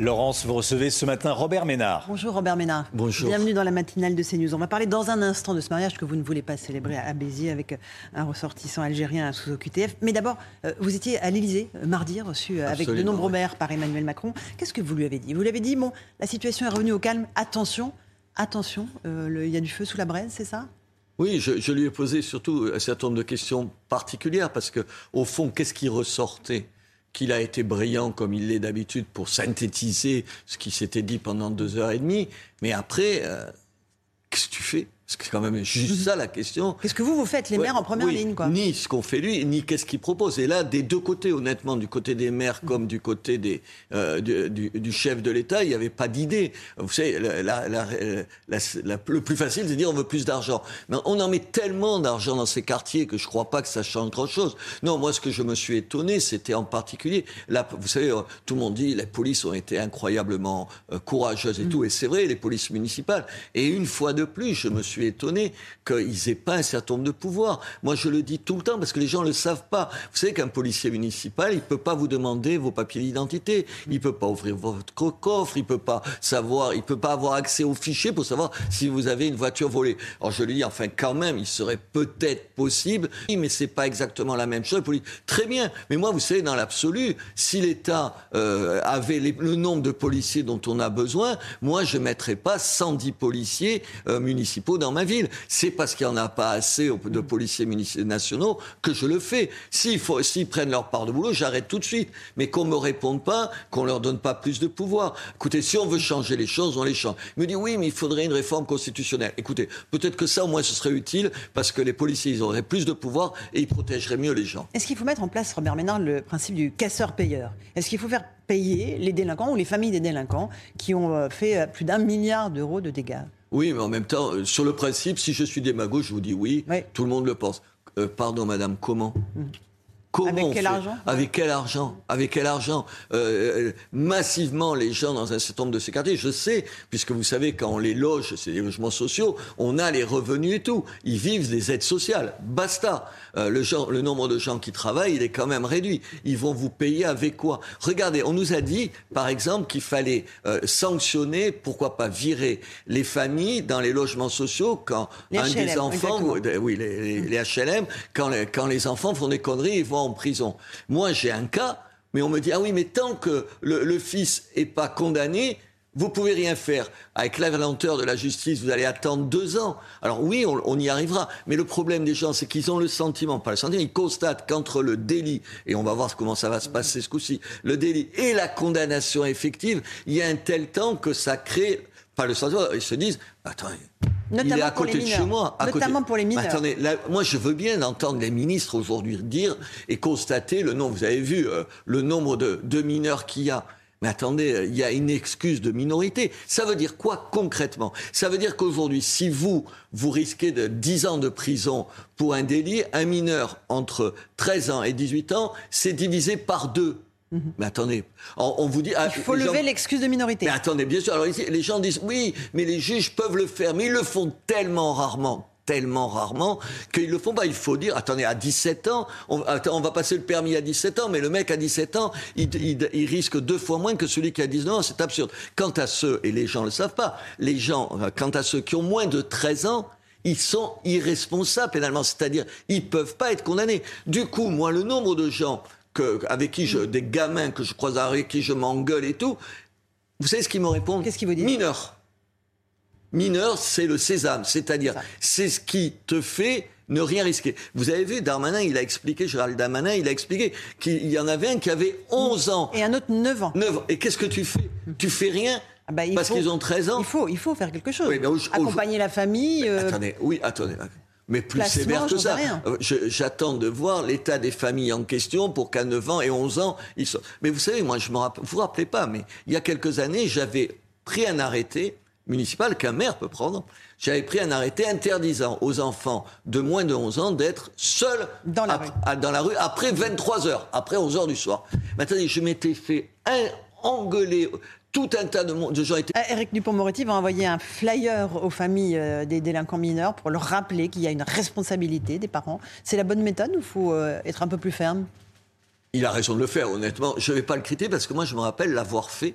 Laurence, vous recevez ce matin Robert Ménard. Bonjour Robert Ménard. Bonjour. Bienvenue dans la matinale de CNews. On va parler dans un instant de ce mariage que vous ne voulez pas célébrer à Béziers avec un ressortissant algérien sous OQTF. Mais d'abord, euh, vous étiez à l'Élysée euh, mardi, reçu euh, avec de nombreux oui. maires par Emmanuel Macron. Qu'est-ce que vous lui avez dit? Vous lui avez dit, bon, la situation est revenue au calme, attention, attention, euh, il y a du feu sous la braise, c'est ça? Oui, je, je lui ai posé surtout un certain nombre de questions particulières parce que, au fond, qu'est-ce qui ressortait? Qu'il a été brillant comme il l'est d'habitude pour synthétiser ce qui s'était dit pendant deux heures et demie, mais après, euh, qu'est-ce que tu fais? C'est quand même juste ça la question. Qu'est-ce que vous, vous faites, les Ouais, maires en première oui, ligne quoi Ni ce qu'on fait lui, ni qu'est-ce qu'il propose. Et là, des deux côtés, honnêtement, du côté des maires comme du côté des, euh, du, du- du chef de l'État, il n'y avait pas d'idée. Vous savez, la- la- la- le plus facile, c'est de dire on veut plus d'argent. Mais on en met tellement d'argent dans ces quartiers que je ne crois pas que ça change grand-chose. Non, moi, ce que je me suis étonné, c'était en particulier, là, vous savez, euh, tout le monde dit les polices ont été incroyablement euh, courageuses et tout, et c'est vrai, les polices municipales. Et une fois de plus, je me suis étonné qu'ils n'aient pas un certain nombre de pouvoirs. Moi, je le dis tout le temps parce que les gens ne le savent pas. Vous savez qu'un policier municipal, il peut pas vous demander vos papiers d'identité, il peut pas ouvrir votre coffre, il peut pas savoir, il peut pas avoir accès aux fichiers pour savoir si vous avez une voiture volée. Alors je lui dis, enfin, quand même, il serait peut-être possible, mais c'est pas exactement la même chose. Très bien, mais moi, vous savez, dans l'absolu, si l'État euh, avait le nombre de policiers dont on a besoin, moi, je mettrais pas 110 policiers euh, municipaux dans ma ville. C'est parce qu'il n'y en a pas assez de policiers munici- nationaux que je le fais. S'ils prennent leur part de boulot, j'arrête tout de suite. Mais qu'on me réponde pas, qu'on leur donne pas plus de pouvoir. Écoutez, si on veut changer les choses, on les change. Il me dit oui, mais il faudrait une réforme constitutionnelle. Écoutez, peut-être que ça, au moins, ce serait utile parce que les policiers, ils auraient plus de pouvoir et ils protégeraient mieux les gens. Est-ce qu'il faut mettre en place, Robert Ménard, le principe du casseur-payeur? Est-ce qu'il faut faire payer les délinquants ou les familles des délinquants qui ont euh, fait euh, plus d'un milliard d'euros de dégâts? Oui, mais en même temps, euh, sur le principe, si je suis démago, je vous dis oui. Oui. Tout le monde le pense. Euh, pardon, madame, comment? Comment Avec quel argent Avec quel argent Avec quel argent Euh, euh, Massivement, les gens dans un certain nombre de ces quartiers, je sais, puisque vous savez, quand on les loge, c'est des logements sociaux, on a les revenus et tout. Ils vivent des aides sociales. Basta. Euh, le, genre, le nombre de gens qui travaillent, il est quand même réduit. Ils vont vous payer avec quoi Regardez, on nous a dit, par exemple, qu'il fallait euh, sanctionner, pourquoi pas virer les familles dans les logements sociaux quand Les un HLM, des enfants, exactement. oui, les, les- les HLM, quand les, quand les enfants font des conneries, ils vont prison. Moi, j'ai un cas, mais on me dit, ah oui, mais tant que le, fils est pas condamné, vous pouvez rien faire. Avec la lenteur de la justice, vous allez attendre deux ans. Alors oui, on, on y arrivera. Mais le problème des gens, c'est qu'ils ont le sentiment, pas le sentiment, ils constatent qu'entre le délit, et on va voir comment ça va se passer ce coup-ci, le délit et la condamnation effective, il y a un tel temps que ça crée, pas le sentiment, ils se disent, attends, il est Notamment à pour les côté de chez moi. à côté- Notamment pour les Mais mineurs. attendez, là, moi, je veux bien entendre les ministres aujourd'hui dire et constater le nombre. Vous avez vu euh, le nombre de, de mineurs qu'il y a. Mais attendez, euh, il y a une excuse de minorité. Ça veut dire quoi concrètement? Ça veut dire qu'aujourd'hui, si vous, vous risquez de 10 ans de prison pour un délit, un mineur entre 13 ans et 18 ans, c'est divisé par deux. Mais attendez, on, on vous dit... ah, Mhm. Il faut gens- lever l'excuse de minorité. mais attendez, bien sûr. Alors ici, les gens disent oui, mais les juges peuvent le faire, mais ils le font tellement rarement tellement rarement qu'ils le font pas. Il faut dire, attendez, à 17 ans, on, va passer le permis à 17 ans, mais le mec à 17 ans, il, il- il risque deux fois moins que celui qui a 19 ans. C'est absurde. Quant à ceux, et les gens le savent pas, les gens, euh, quant à ceux qui ont moins de 13 ans, ils sont irresponsables pénalement, c'est-à-dire ils peuvent pas être condamnés. Du coup, moi, le nombre de gens que, avec qui je, des gamins que je croise avec qui je m'engueule et tout, vous savez ce qu'ils me répondent? Qu'est-ce qu'ils vous disent? Mineur. Mineur, c'est le sésame, c'est-à-dire c'est ce qui te fait ne rien risquer. Vous avez vu, Darmanin, il a expliqué, Gérald Darmanin, il a expliqué qu'il y en avait un qui avait 11 ans, Et un autre 9 ans. 9 ans. Et qu'est-ce que tu fais? Tu fais rien Ah bah, parce qu'ils ont 13 ans? Il faut, il faut faire quelque chose. Oui, mais Accompagner la famille. euh, Attendez, oui, attendez. Mais plus Placement, sévère que ça. Euh, J'attends de voir l'état des familles en question pour qu'à 9 ans et 11 ans, ils soient... Mais vous savez, moi, je me rappelle, vous vous rappelez pas, mais il y a quelques années, j'avais pris un arrêté municipal qu'un maire peut prendre. J'avais pris un arrêté interdisant aux enfants de moins de 11 ans d'être seuls Dans la rue. à- dans la rue après 23 heures, après 11 heures du soir. Mais attendez, je m'étais fait un, engueuler. Tout un tas de, gens étaient Ah, Éric Dupont-Moretti va envoyer un flyer aux familles euh, des délinquants mineurs pour leur rappeler qu'il y a une responsabilité des parents. C'est la bonne méthode ou il faut euh, être un peu plus ferme? Il a raison de le faire, honnêtement. Je ne vais pas le critiquer parce que moi, je me rappelle l'avoir fait.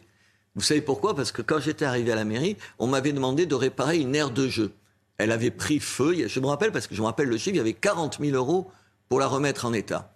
Vous savez pourquoi? Parce que quand j'étais arrivé à la mairie, on m'avait demandé de réparer une aire de jeu. Elle avait pris feu. Je me rappelle parce que je me rappelle le chiffre, il y avait 40 000 euros pour la remettre en état.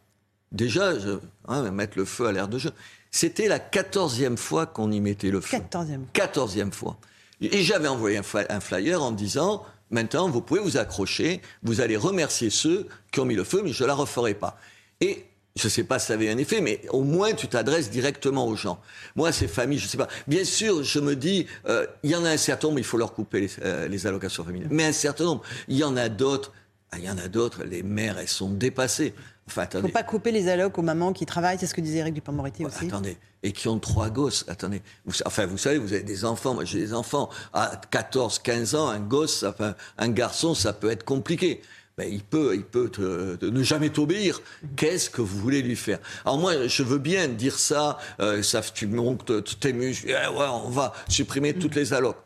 Déjà, je, hein, mettre le feu à l'aire de jeu. C'était la quatorzième fois qu'on y mettait le feu. 14e. Quatorzième fois. Et j'avais envoyé un flyer en disant maintenant, vous pouvez vous accrocher, vous allez remercier ceux qui ont mis le feu, mais je ne la referai pas. Et je ne sais pas si ça avait un effet, mais au moins tu t'adresses directement aux gens. Moi, ces familles, je ne sais pas. Bien sûr, je me dis, euh, il y en a un certain nombre, il faut leur couper les, euh, les allocations familiales. Mais un certain nombre, il y en a d'autres. ah, Il y en a d'autres, les mères, elles sont dépassées. Enfin, Il ne faut pas couper les allocs aux mamans qui travaillent, c'est ce que disait Éric Dupond-Moretti aussi. Attendez, et qui ont trois gosses. Attendez, vous, enfin, vous savez, vous avez des enfants. Moi, j'ai des enfants à 14, 15 ans. Un gosse, enfin, un garçon, ça peut être compliqué. Ben, il peut, il peut te- te- ne jamais t'obéir. Qu'est-ce que vous voulez lui faire? Alors moi, je veux bien dire ça. euh, ça tu montes tes muscles. eh ouais, on va supprimer toutes les allocs.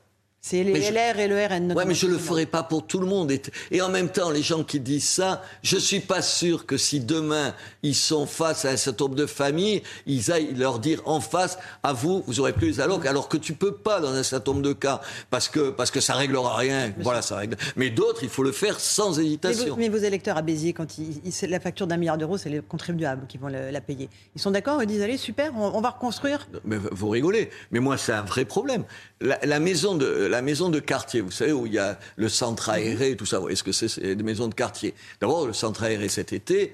C'est les Mais je- LR et le RN. Ouais, mais je le notamment. ferai pas pour tout le monde. Et, et en même temps, les gens qui disent ça, je suis pas sûr que si demain ils sont face à un certain nombre de familles, ils aillent leur dire en face, à vous, vous aurez plus les allocs, alors que tu peux pas dans un certain nombre de cas, parce que parce que ça réglera rien. Voilà, ça règle. Mais d'autres, il faut le faire sans Mais, hésitation. vous- mais vos électeurs à Béziers, quand ils, la facture d'un milliard d'euros, c'est les contribuables qui vont le- la payer. Ils sont d'accord Ils disent allez, super, on, on va reconstruire? Mais vous rigolez. Mais moi, c'est un vrai problème. La, la maison de, la maison de quartier, vous savez, où il y a le centre aéré et tout ça. Vous voyez ce que c'est C'est des maisons de quartier? D'abord, le centre aéré cet été,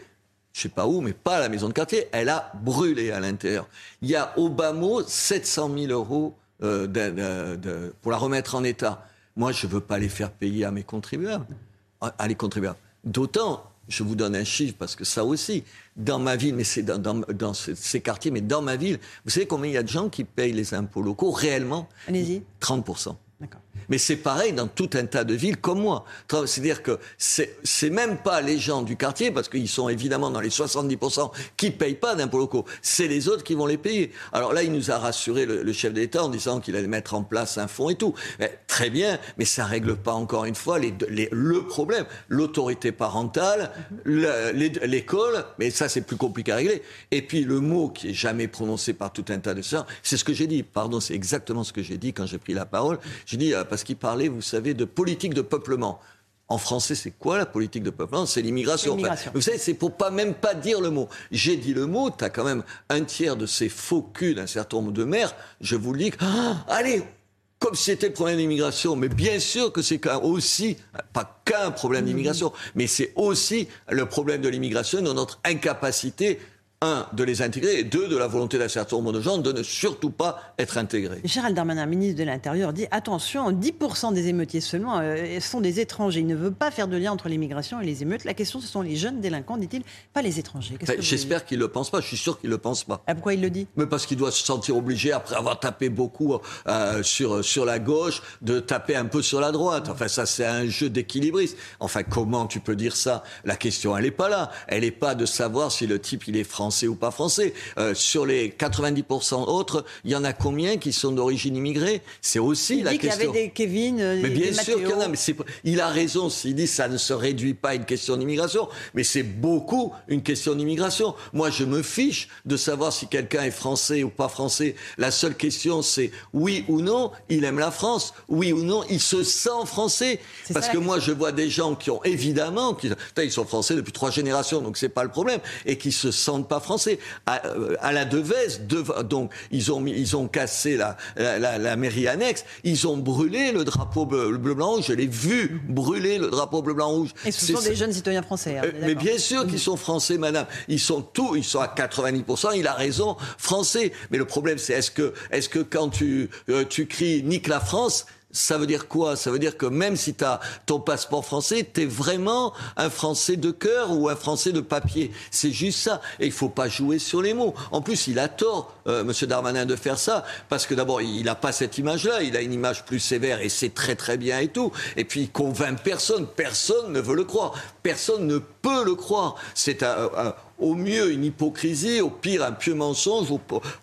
je sais pas où, mais pas la maison de quartier, elle a brûlé à l'intérieur. Il y a au bas mot 700 000 euros euh, de- de- de- pour la remettre en état. Moi, je veux pas les faire payer à mes contribuables, à à les contribuables. D'autant, je vous donne un chiffre parce que ça aussi, dans ma ville, mais c'est dans, dans- dans ce- ces quartiers, mais dans ma ville, vous savez combien il y a de gens qui payent les impôts locaux réellement? Allez-y. 30%. Mais c'est pareil dans tout un tas de villes comme moi. C'est-à-dire que c'est même pas les gens du quartier, parce qu'ils sont évidemment dans les 70% qui payent pas d'impôts locaux. C'est les autres qui vont les payer. Alors là, il nous a rassuré le, le chef d'État en disant qu'il allait mettre en place un fonds et tout. Eh, très bien, mais ça règle pas encore une fois les, les- le problème. L'autorité parentale, le- les- l'école, mais ça c'est plus compliqué à régler. Et puis le mot qui est jamais prononcé par tout un tas de gens, c'est ce que j'ai dit. Pardon, c'est exactement ce que j'ai dit quand j'ai pris la parole. J'ai dit euh, parce qu'il parlait, vous savez, de politique de peuplement. En français, c'est quoi la politique de peuplement? C'est l'immigration. Enfin, vous savez, c'est pour pas même pas dire le mot. J'ai dit le mot, tu as quand même un tiers de ces faux culs d'un certain nombre de maires. Je vous le dis, que- Ah, allez, comme si c'était le problème d'immigration. Mais bien sûr que c'est aussi, pas qu'un problème d'immigration, mais c'est aussi le problème de l'immigration, de notre incapacité, un, de les intégrer, et deux, de la volonté d'un certain nombre de gens de ne surtout pas être intégrés. Gérald Darmanin, ministre de l'Intérieur, dit attention, 10% des émeutiers seulement euh, sont des étrangers. Il ne veut pas faire de lien entre l'immigration et les émeutes. La question, ce sont les jeunes délinquants, dit-il, pas les étrangers. Vous J'espère qu'il ne le pense pas, je suis sûr qu'il ne le pense pas. Ah, pourquoi il le dit? Mais parce qu'il doit se sentir obligé, après avoir tapé beaucoup euh, sur, sur la gauche, de taper un peu sur la droite. Enfin, ça, c'est un jeu d'équilibriste. Enfin, comment tu peux dire ça? La question, elle n'est pas là. Elle n'est pas de savoir si le type, il est français ou pas français. Euh, sur les 90% autres, il y en a combien qui sont d'origine immigrée? C'est aussi Il la dit qu'il y question. avait des Kevin, euh, Mais des bien sûr qu'il y en a, mais il a raison s'il dit que ça ne se réduit pas à une question d'immigration, mais c'est beaucoup une question d'immigration. Moi, je me fiche de savoir si quelqu'un est français ou pas français. La seule question, c'est oui ou non, il aime la France, oui ou non, il se sent français. Parce ça, que moi, je vois des gens qui ont évidemment, qui, ils sont français depuis trois générations, donc c'est pas le problème, et qui se sentent pas français. À, euh, à la Devèze, dev- donc ils ont mis, ils ont cassé la, la, la- la mairie annexe, ils ont brûlé le drapeau bleu, bleu, blanc rouge. Je l'ai vu brûler le drapeau bleu blanc rouge. Et ce sont ça. des jeunes citoyens français. hein, Euh, est mais bien sûr qu'ils sont français, madame. Ils sont tous, ils sont à 90%, il a raison, français. Mais le problème, c'est est-ce que, est-ce que quand tu, euh, tu cries nique la France, Ça veut dire quoi? Ça veut dire que même si tu as ton passeport français, tu es vraiment un Français de cœur ou un Français de papier. C'est juste ça. Et il faut pas jouer sur les mots. En plus, il a tort, euh, Monsieur Darmanin, de faire ça, parce que d'abord, il n'a pas cette image-là. Il a une image plus sévère et c'est très très bien et tout. Et puis, il convainc personne. Personne ne veut le croire. Personne ne peut le croire. C'est un au mieux une hypocrisie, au pire un pieux mensonge,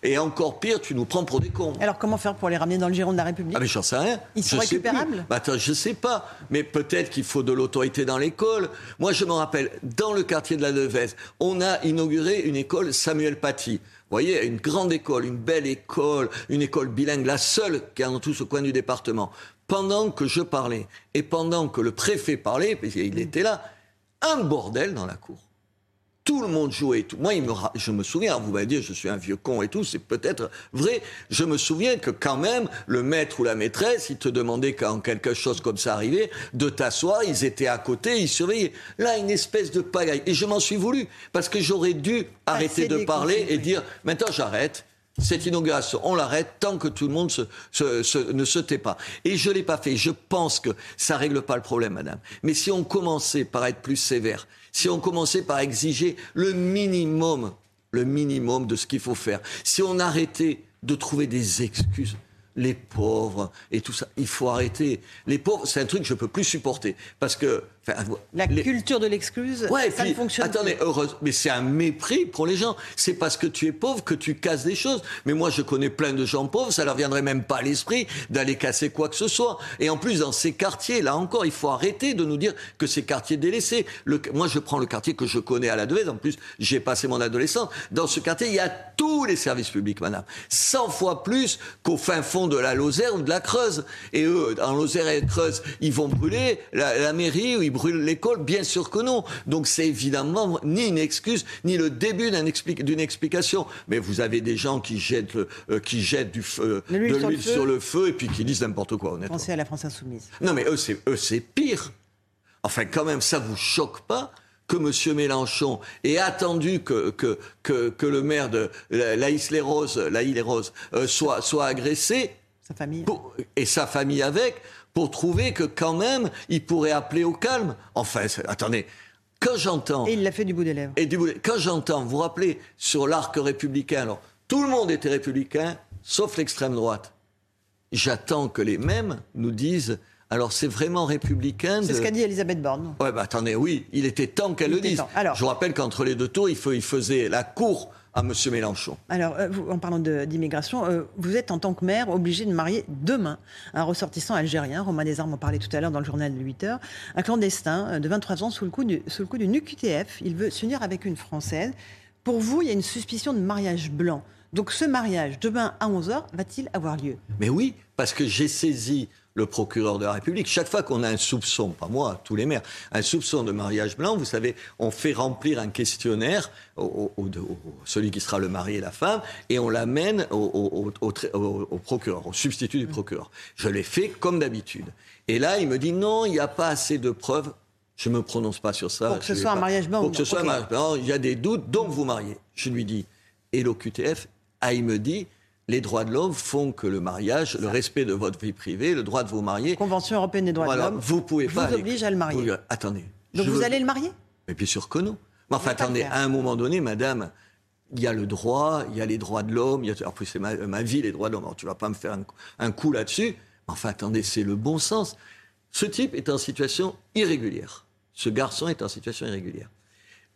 et encore pire, tu nous prends pour des cons. Alors comment faire pour les ramener dans le giron de la République Ah mais j'en sais rien. Ils sont récupérables bah, attends, Je sais pas, mais peut-être qu'il faut de l'autorité dans l'école. Moi je me rappelle, dans le quartier de la Devez, on a inauguré une école Samuel Paty. Vous voyez, une grande école, une belle école, une école bilingue, la seule qui est dans tout ce coin du département. Pendant que je parlais et pendant que le préfet parlait, parce qu'il était là, un bordel dans la cour tout le monde jouait. Tout. Moi, il me, je me souviens, vous m'avez dit, je suis un vieux con et tout, c'est peut-être vrai. Je me souviens que quand même, le maître ou la maîtresse, ils te demandaient quand quelque chose comme ça arrivait, de t'asseoir, ils étaient à côté, ils surveillaient. Là, une espèce de pagaille. Et je m'en suis voulu, parce que j'aurais dû arrêter de parler et dire, maintenant j'arrête. Cette inauguration, on l'arrête tant que tout le monde ne se tait pas. Et je ne l'ai pas fait. Je pense que ça règle pas le problème, madame. Mais si on commençait par être plus sévère, si on commençait par exiger le minimum, le minimum de ce qu'il faut faire, si on arrêtait de trouver des excuses, les pauvres et tout ça, il faut arrêter. Les pauvres, c'est un truc que je peux plus supporter parce que la culture de l'excuse, ouais, ça puis, ne fonctionne attendez, heureuse, mais c'est un mépris pour les gens. C'est parce que tu es pauvre que tu casses des choses. Mais moi, je connais plein de gens pauvres, ça leur viendrait même pas à l'esprit d'aller casser quoi que ce soit. Et en plus, dans ces quartiers, là encore, il faut arrêter de nous dire que ces quartiers délaissés. Le, moi, je prends le quartier que je connais à la Devèze. En plus, j'ai passé mon adolescence. Dans ce quartier, il y a tous les services publics, madame. 100 fois plus qu'au fin fond de la Lozère ou de la Creuse. Et eux, en Lozère et Creuse, ils vont brûler la, la mairie ou ils brûle l'école Bien sûr que non. Donc c'est évidemment ni une excuse, ni le début d'une explication. Mais vous avez des gens qui jettent, euh, qui jettent du feu, de l'huile sur, le feu et puis qui disent n'importe quoi, honnêtement. Pensez à la France insoumise. Non, mais eux, c'est pire. Enfin, quand même, ça vous choque pas que M. Mélenchon ait attendu que, que, que, le maire de la les Roses, la les Roses euh, soit, soit agressé sa famille. et sa famille avec, pour trouver que quand même, il pourrait appeler au calme. Enfin, attendez, quand j'entends... Et il l'a fait du bout des lèvres. Et du bout Quand j'entends, vous vous rappelez, sur l'arc républicain, alors, tout le monde était républicain, sauf l'extrême droite. J'attends que les mêmes nous disent... Alors c'est vraiment républicain. C'est ce qu'a dit Elisabeth Borne. Ouais, bah attendez, oui, il était temps qu'elle le dise. Alors... Je vous rappelle qu'entre les deux tours, il, il faisait la cour à M. Mélenchon. Alors, euh, en parlant d'immigration, euh, vous êtes en tant que maire obligé de marier demain un ressortissant algérien. Romain Desarmes en parlait tout à l'heure dans le journal de 8 heures. Un clandestin euh, de 23 ans sous le coup du, sous le coup d'une UQTF. Il veut s'unir avec une Française. Pour vous, il y a une suspicion de mariage blanc. Donc ce mariage, demain à 11h, va-t-il avoir lieu? Mais oui, parce que j'ai saisi le procureur de la République. Chaque fois qu'on a un soupçon, pas moi, tous les maires, un soupçon de mariage blanc, vous savez, on fait remplir un questionnaire au, celui qui sera le mari et la femme, et on l'amène au, procureur, au substitut du procureur. Je l'ai fait comme d'habitude. Et là, il me dit non, il n'y a pas assez de preuves. Je ne me prononce pas sur ça. Pour que ce soit un mariage blanc. Pour que ce soit un mariage blanc, il y a des doutes, donc vous mariez. Je lui dis, et l'OQTF, ah, il me dit, les droits de l'homme font que le mariage, le respect de votre vie privée, le droit de vous marier. Convention européenne des droits de l'homme. Vous pouvez pas. Vous oblige à le marier. attendez. Donc vous allez le marier? Mais bien sûr que non. Mais enfin, attendez, à un moment donné, madame, il y a le droit, il y a les droits de l'homme, il y a, en plus c'est ma, vie, les droits de l'homme. Alors tu vas pas me faire un, coup là-dessus. Enfin, attendez, c'est le bon sens. Ce type est en situation irrégulière. Ce garçon est en situation irrégulière.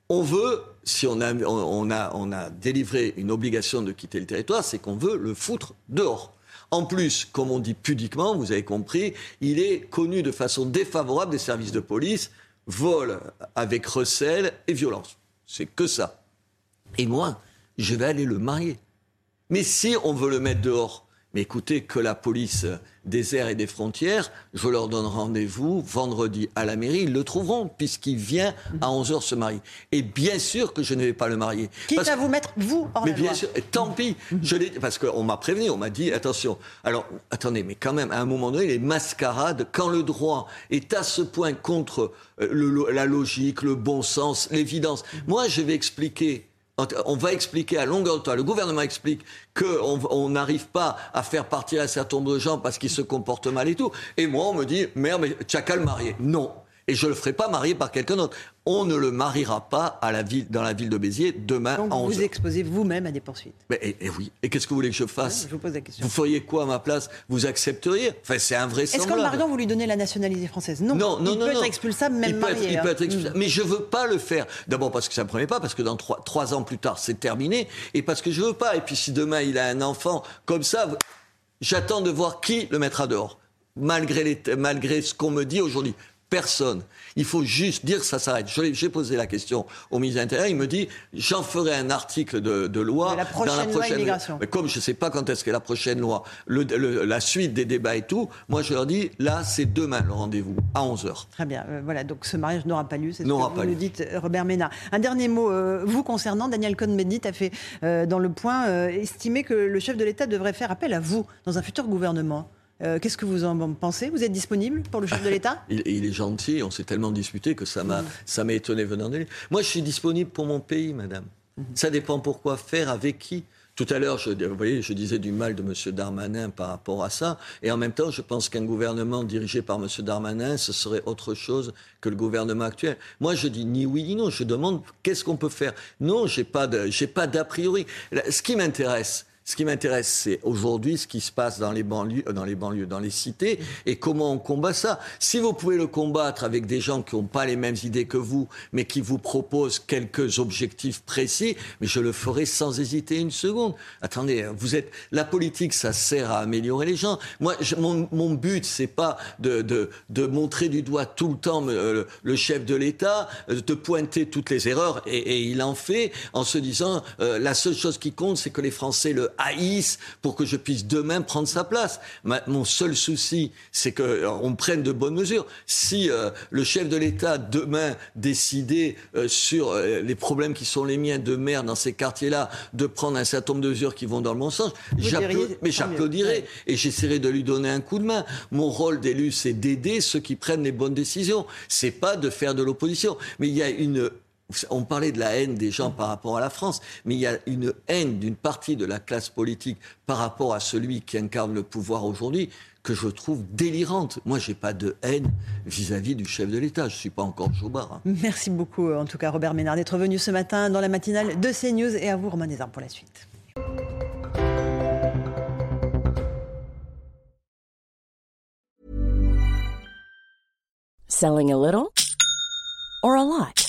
On veut, si on a, on, a, on a délivré une obligation de quitter le territoire, c'est qu'on veut le foutre dehors. En plus, comme on dit pudiquement, vous avez compris, il est connu de façon défavorable des services de police, vol avec recel et violence. C'est que ça. Et moi, je vais aller le marier. Mais si on veut le mettre dehors, mais écoutez, que la police des airs et des frontières, je leur donne rendez-vous vendredi à la mairie, ils le trouveront, puisqu'il vient à 11h se marier. Et bien sûr que je ne vais pas le marier. Quitte à vous mettre, vous, hors Mais bien sûr, tant pis. Je parce qu'on m'a prévenu, on m'a dit, attention. Alors, attendez, mais quand même, à un moment donné, les mascarades, quand le droit est à ce point contre euh, la logique, le bon sens, l'évidence. Moi, je vais expliquer on va expliquer à longueur de temps, le gouvernement explique qu'on n'arrive pas à faire partir un certain nombre de gens parce qu'ils se comportent mal et tout. Et moi, on me dit, merde, mais le marier. Non et je ne le ferai pas marier par quelqu'un d'autre. On ne le mariera pas à la ville, dans la ville de Béziers demain Donc vous vous exposez vous-même à des poursuites. Mais, et, oui. Et qu'est-ce que vous voulez que je fasse Je vous pose la question. Vous feriez quoi à ma place Vous accepteriez Enfin, c'est un vrai Est-ce qu'en le mariant, vous lui donnez la nationalité française Non. Non, non, il non. peut non. être expulsable même il peut marié. Être, il peut hein. être expulsable. Mais je veux pas le faire. D'abord parce que ça me prenait pas, parce que dans trois, trois ans plus tard, c'est terminé. Et parce que je veux pas. Et puis si demain il a un enfant comme ça, j'attends de voir qui le mettra dehors. Malgré, les, malgré ce qu'on me dit aujourd'hui. Personne. Il faut juste dire ça s'arrête. J'ai posé la question au ministre de l'Intérieur. Il me dit j'en ferai un article de, de loi De la prochaine dans la loi prochaine immigration. Mais comme je ne sais pas quand est-ce qu'est la prochaine loi, le, le- la suite des débats et tout, moi je leur dis là c'est demain le rendez-vous à 11 h Très bien. Euh, voilà, donc ce mariage n'aura pas lieu. C'est ce que vous nous dites, euh, Robert Ménard. Un dernier mot, euh, vous concernant, Daniel Cohn-Bendit a fait euh, dans le point estimer que le chef de l'État devrait faire appel à vous dans un futur gouvernement. Euh, Qu'est-ce que vous en pensez? Vous êtes disponible pour le chef de l'État? Il, il est gentil, on s'est tellement disputé que ça m'a ça m'a étonné venant de lui. Moi, je suis disponible pour mon pays, madame. Ça dépend pourquoi faire, avec qui. Tout à l'heure, je, vous voyez, je disais du mal de M. Darmanin par rapport à ça. Et en même temps, je pense qu'un gouvernement dirigé par M. Darmanin, ce serait autre chose que le gouvernement actuel. Moi, je dis ni oui ni non. Je demande qu'est-ce qu'on peut faire? Non, j'ai pas j'ai pas d'a priori. Ce qui m'intéresse, ce qui m'intéresse, c'est aujourd'hui ce qui se passe dans les banlieues, euh, dans les banlieues, dans les cités, et comment on combat ça. Si vous pouvez le combattre avec des gens qui n'ont pas les mêmes idées que vous, mais qui vous proposent quelques objectifs précis, mais je le ferai sans hésiter une seconde. Attendez, vous êtes la politique, ça sert à améliorer les gens. Moi, mon, mon but, c'est pas de, montrer du doigt tout le temps euh, le, chef de l'État, euh, de pointer toutes les erreurs, et, il en fait en se disant la seule chose qui compte, c'est que les Français le haïssent pour que je puisse demain prendre sa place. Ma- mon seul souci, c'est que euh, prenne de bonnes mesures. Si euh, le chef de l'État demain décidait euh, sur euh, les problèmes qui sont les miens de maire dans ces quartiers-là, de prendre un certain nombre de mesures qui vont dans le bon sens, mais Ouais. et j'essaierai de lui donner un coup de main. Mon rôle d'élu, c'est d'aider ceux qui prennent les bonnes décisions. C'est pas de faire de l'opposition. Mais il y a une on parlait de la haine des gens par rapport à la France, mais il y a une haine d'une partie de la classe politique par rapport à celui qui incarne le pouvoir aujourd'hui que je trouve délirante. Moi, j'ai pas de haine vis-à-vis du chef de l'État. Je suis pas encore Jobard. hein. Merci beaucoup, en tout cas, Robert Ménard, d'être venu ce matin dans la matinale de CNews. Et à vous, Romain Desarmes, pour la suite. Selling a little or a lot?